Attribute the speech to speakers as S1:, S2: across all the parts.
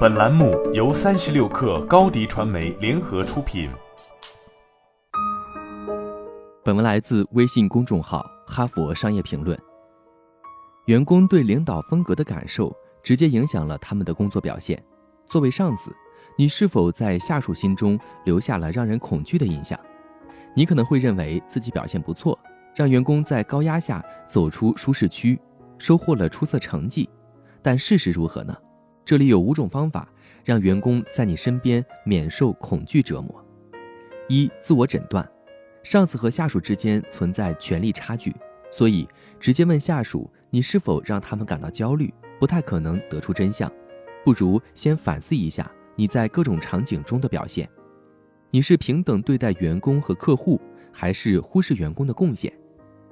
S1: 本栏目由三十六氪高低传媒联合出品。
S2: 本文来自微信公众号《哈佛商业评论》。员工对领导风格的感受，直接影响了他们的工作表现。作为上司，你是否在下属心中留下了让人恐惧的印象？你可能会认为自己表现不错，让员工在高压下走出舒适区，收获了出色成绩。但事实如何呢？这里有五种方法让员工在你身边免受恐惧折磨。一、自我诊断，上司和下属之间存在权力差距，所以直接问下属你是否让他们感到焦虑，不太可能得出真相。不如先反思一下你在各种场景中的表现，你是平等对待员工和客户，还是忽视员工的贡献？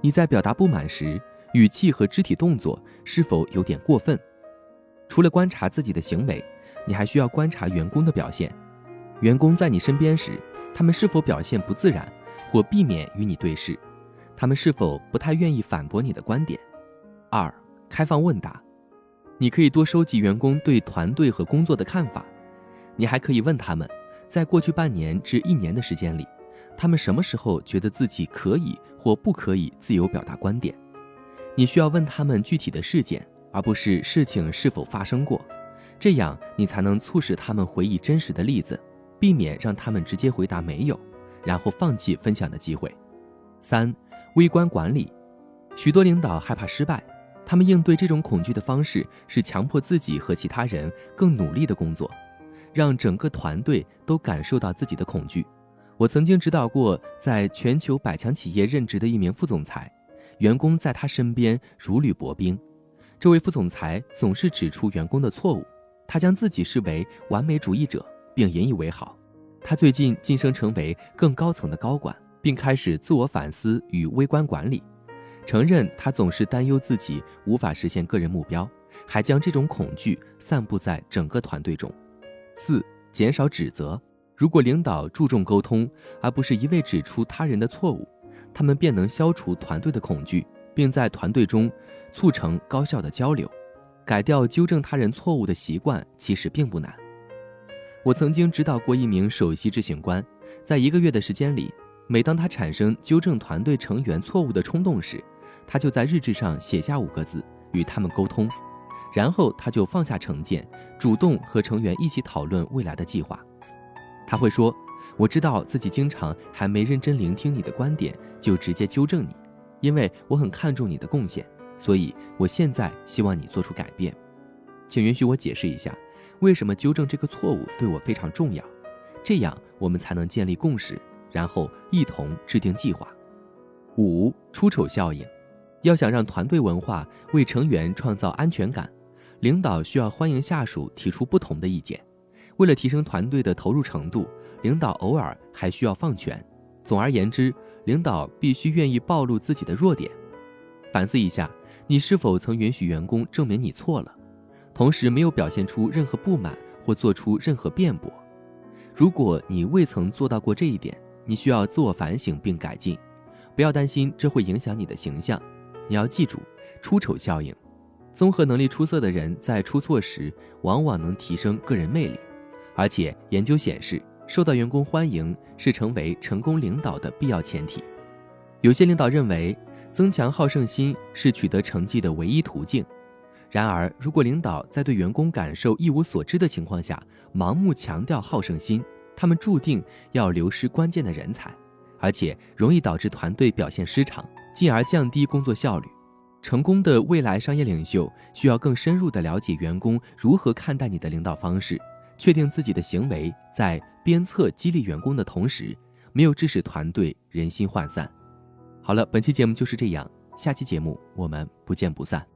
S2: 你在表达不满时，语气和肢体动作是否有点过分？除了观察自己的行为，你还需要观察员工的表现。员工在你身边时，他们是否表现不自然，或避免与你对视？他们是否不太愿意反驳你的观点？二、开放问答，你可以多收集员工对团队和工作的看法。你还可以问他们，在过去半年至一年的时间里，他们什么时候觉得自己可以或不可以自由表达观点？你需要问他们具体的事件。而不是事情是否发生过，这样你才能促使他们回忆真实的例子，避免让他们直接回答没有，然后放弃分享的机会。三、微观管理，许多领导害怕失败，他们应对这种恐惧的方式是强迫自己和其他人更努力的工作，让整个团队都感受到自己的恐惧。我曾经指导过在全球百强企业任职的一名副总裁，员工在他身边如履薄冰。这位副总裁总是指出员工的错误，他将自己视为完美主义者，并引以为豪。他最近晋升成为更高层的高管，并开始自我反思与微观管理，承认他总是担忧自己无法实现个人目标，还将这种恐惧散布在整个团队中。四、减少指责。如果领导注重沟通，而不是一味指出他人的错误，他们便能消除团队的恐惧，并在团队中。促成高效的交流，改掉纠正他人错误的习惯其实并不难。我曾经指导过一名首席执行官，在一个月的时间里，每当他产生纠正团队成员错误的冲动时，他就在日志上写下五个字与他们沟通，然后他就放下成见，主动和成员一起讨论未来的计划。他会说：“我知道自己经常还没认真聆听你的观点就直接纠正你，因为我很看重你的贡献。”所以，我现在希望你做出改变，请允许我解释一下，为什么纠正这个错误对我非常重要，这样我们才能建立共识，然后一同制定计划。五出丑效应，要想让团队文化为成员创造安全感，领导需要欢迎下属提出不同的意见。为了提升团队的投入程度，领导偶尔还需要放权。总而言之，领导必须愿意暴露自己的弱点。反思一下。你是否曾允许员工证明你错了，同时没有表现出任何不满或做出任何辩驳？如果你未曾做到过这一点，你需要自我反省并改进。不要担心这会影响你的形象。你要记住出丑效应。综合能力出色的人在出错时往往能提升个人魅力，而且研究显示，受到员工欢迎是成为成功领导的必要前提。有些领导认为。增强好胜心是取得成绩的唯一途径。然而，如果领导在对员工感受一无所知的情况下盲目强调好胜心，他们注定要流失关键的人才，而且容易导致团队表现失常，进而降低工作效率。成功的未来商业领袖需要更深入地了解员工如何看待你的领导方式，确定自己的行为在鞭策激励员工的同时，没有致使团队人心涣散。好了，本期节目就是这样，下期节目我们不见不散。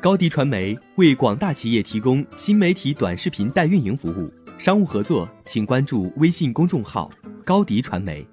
S3: 高迪传媒为广大企业提供新媒体短视频代运营服务，商务合作请关注微信公众号高迪传媒。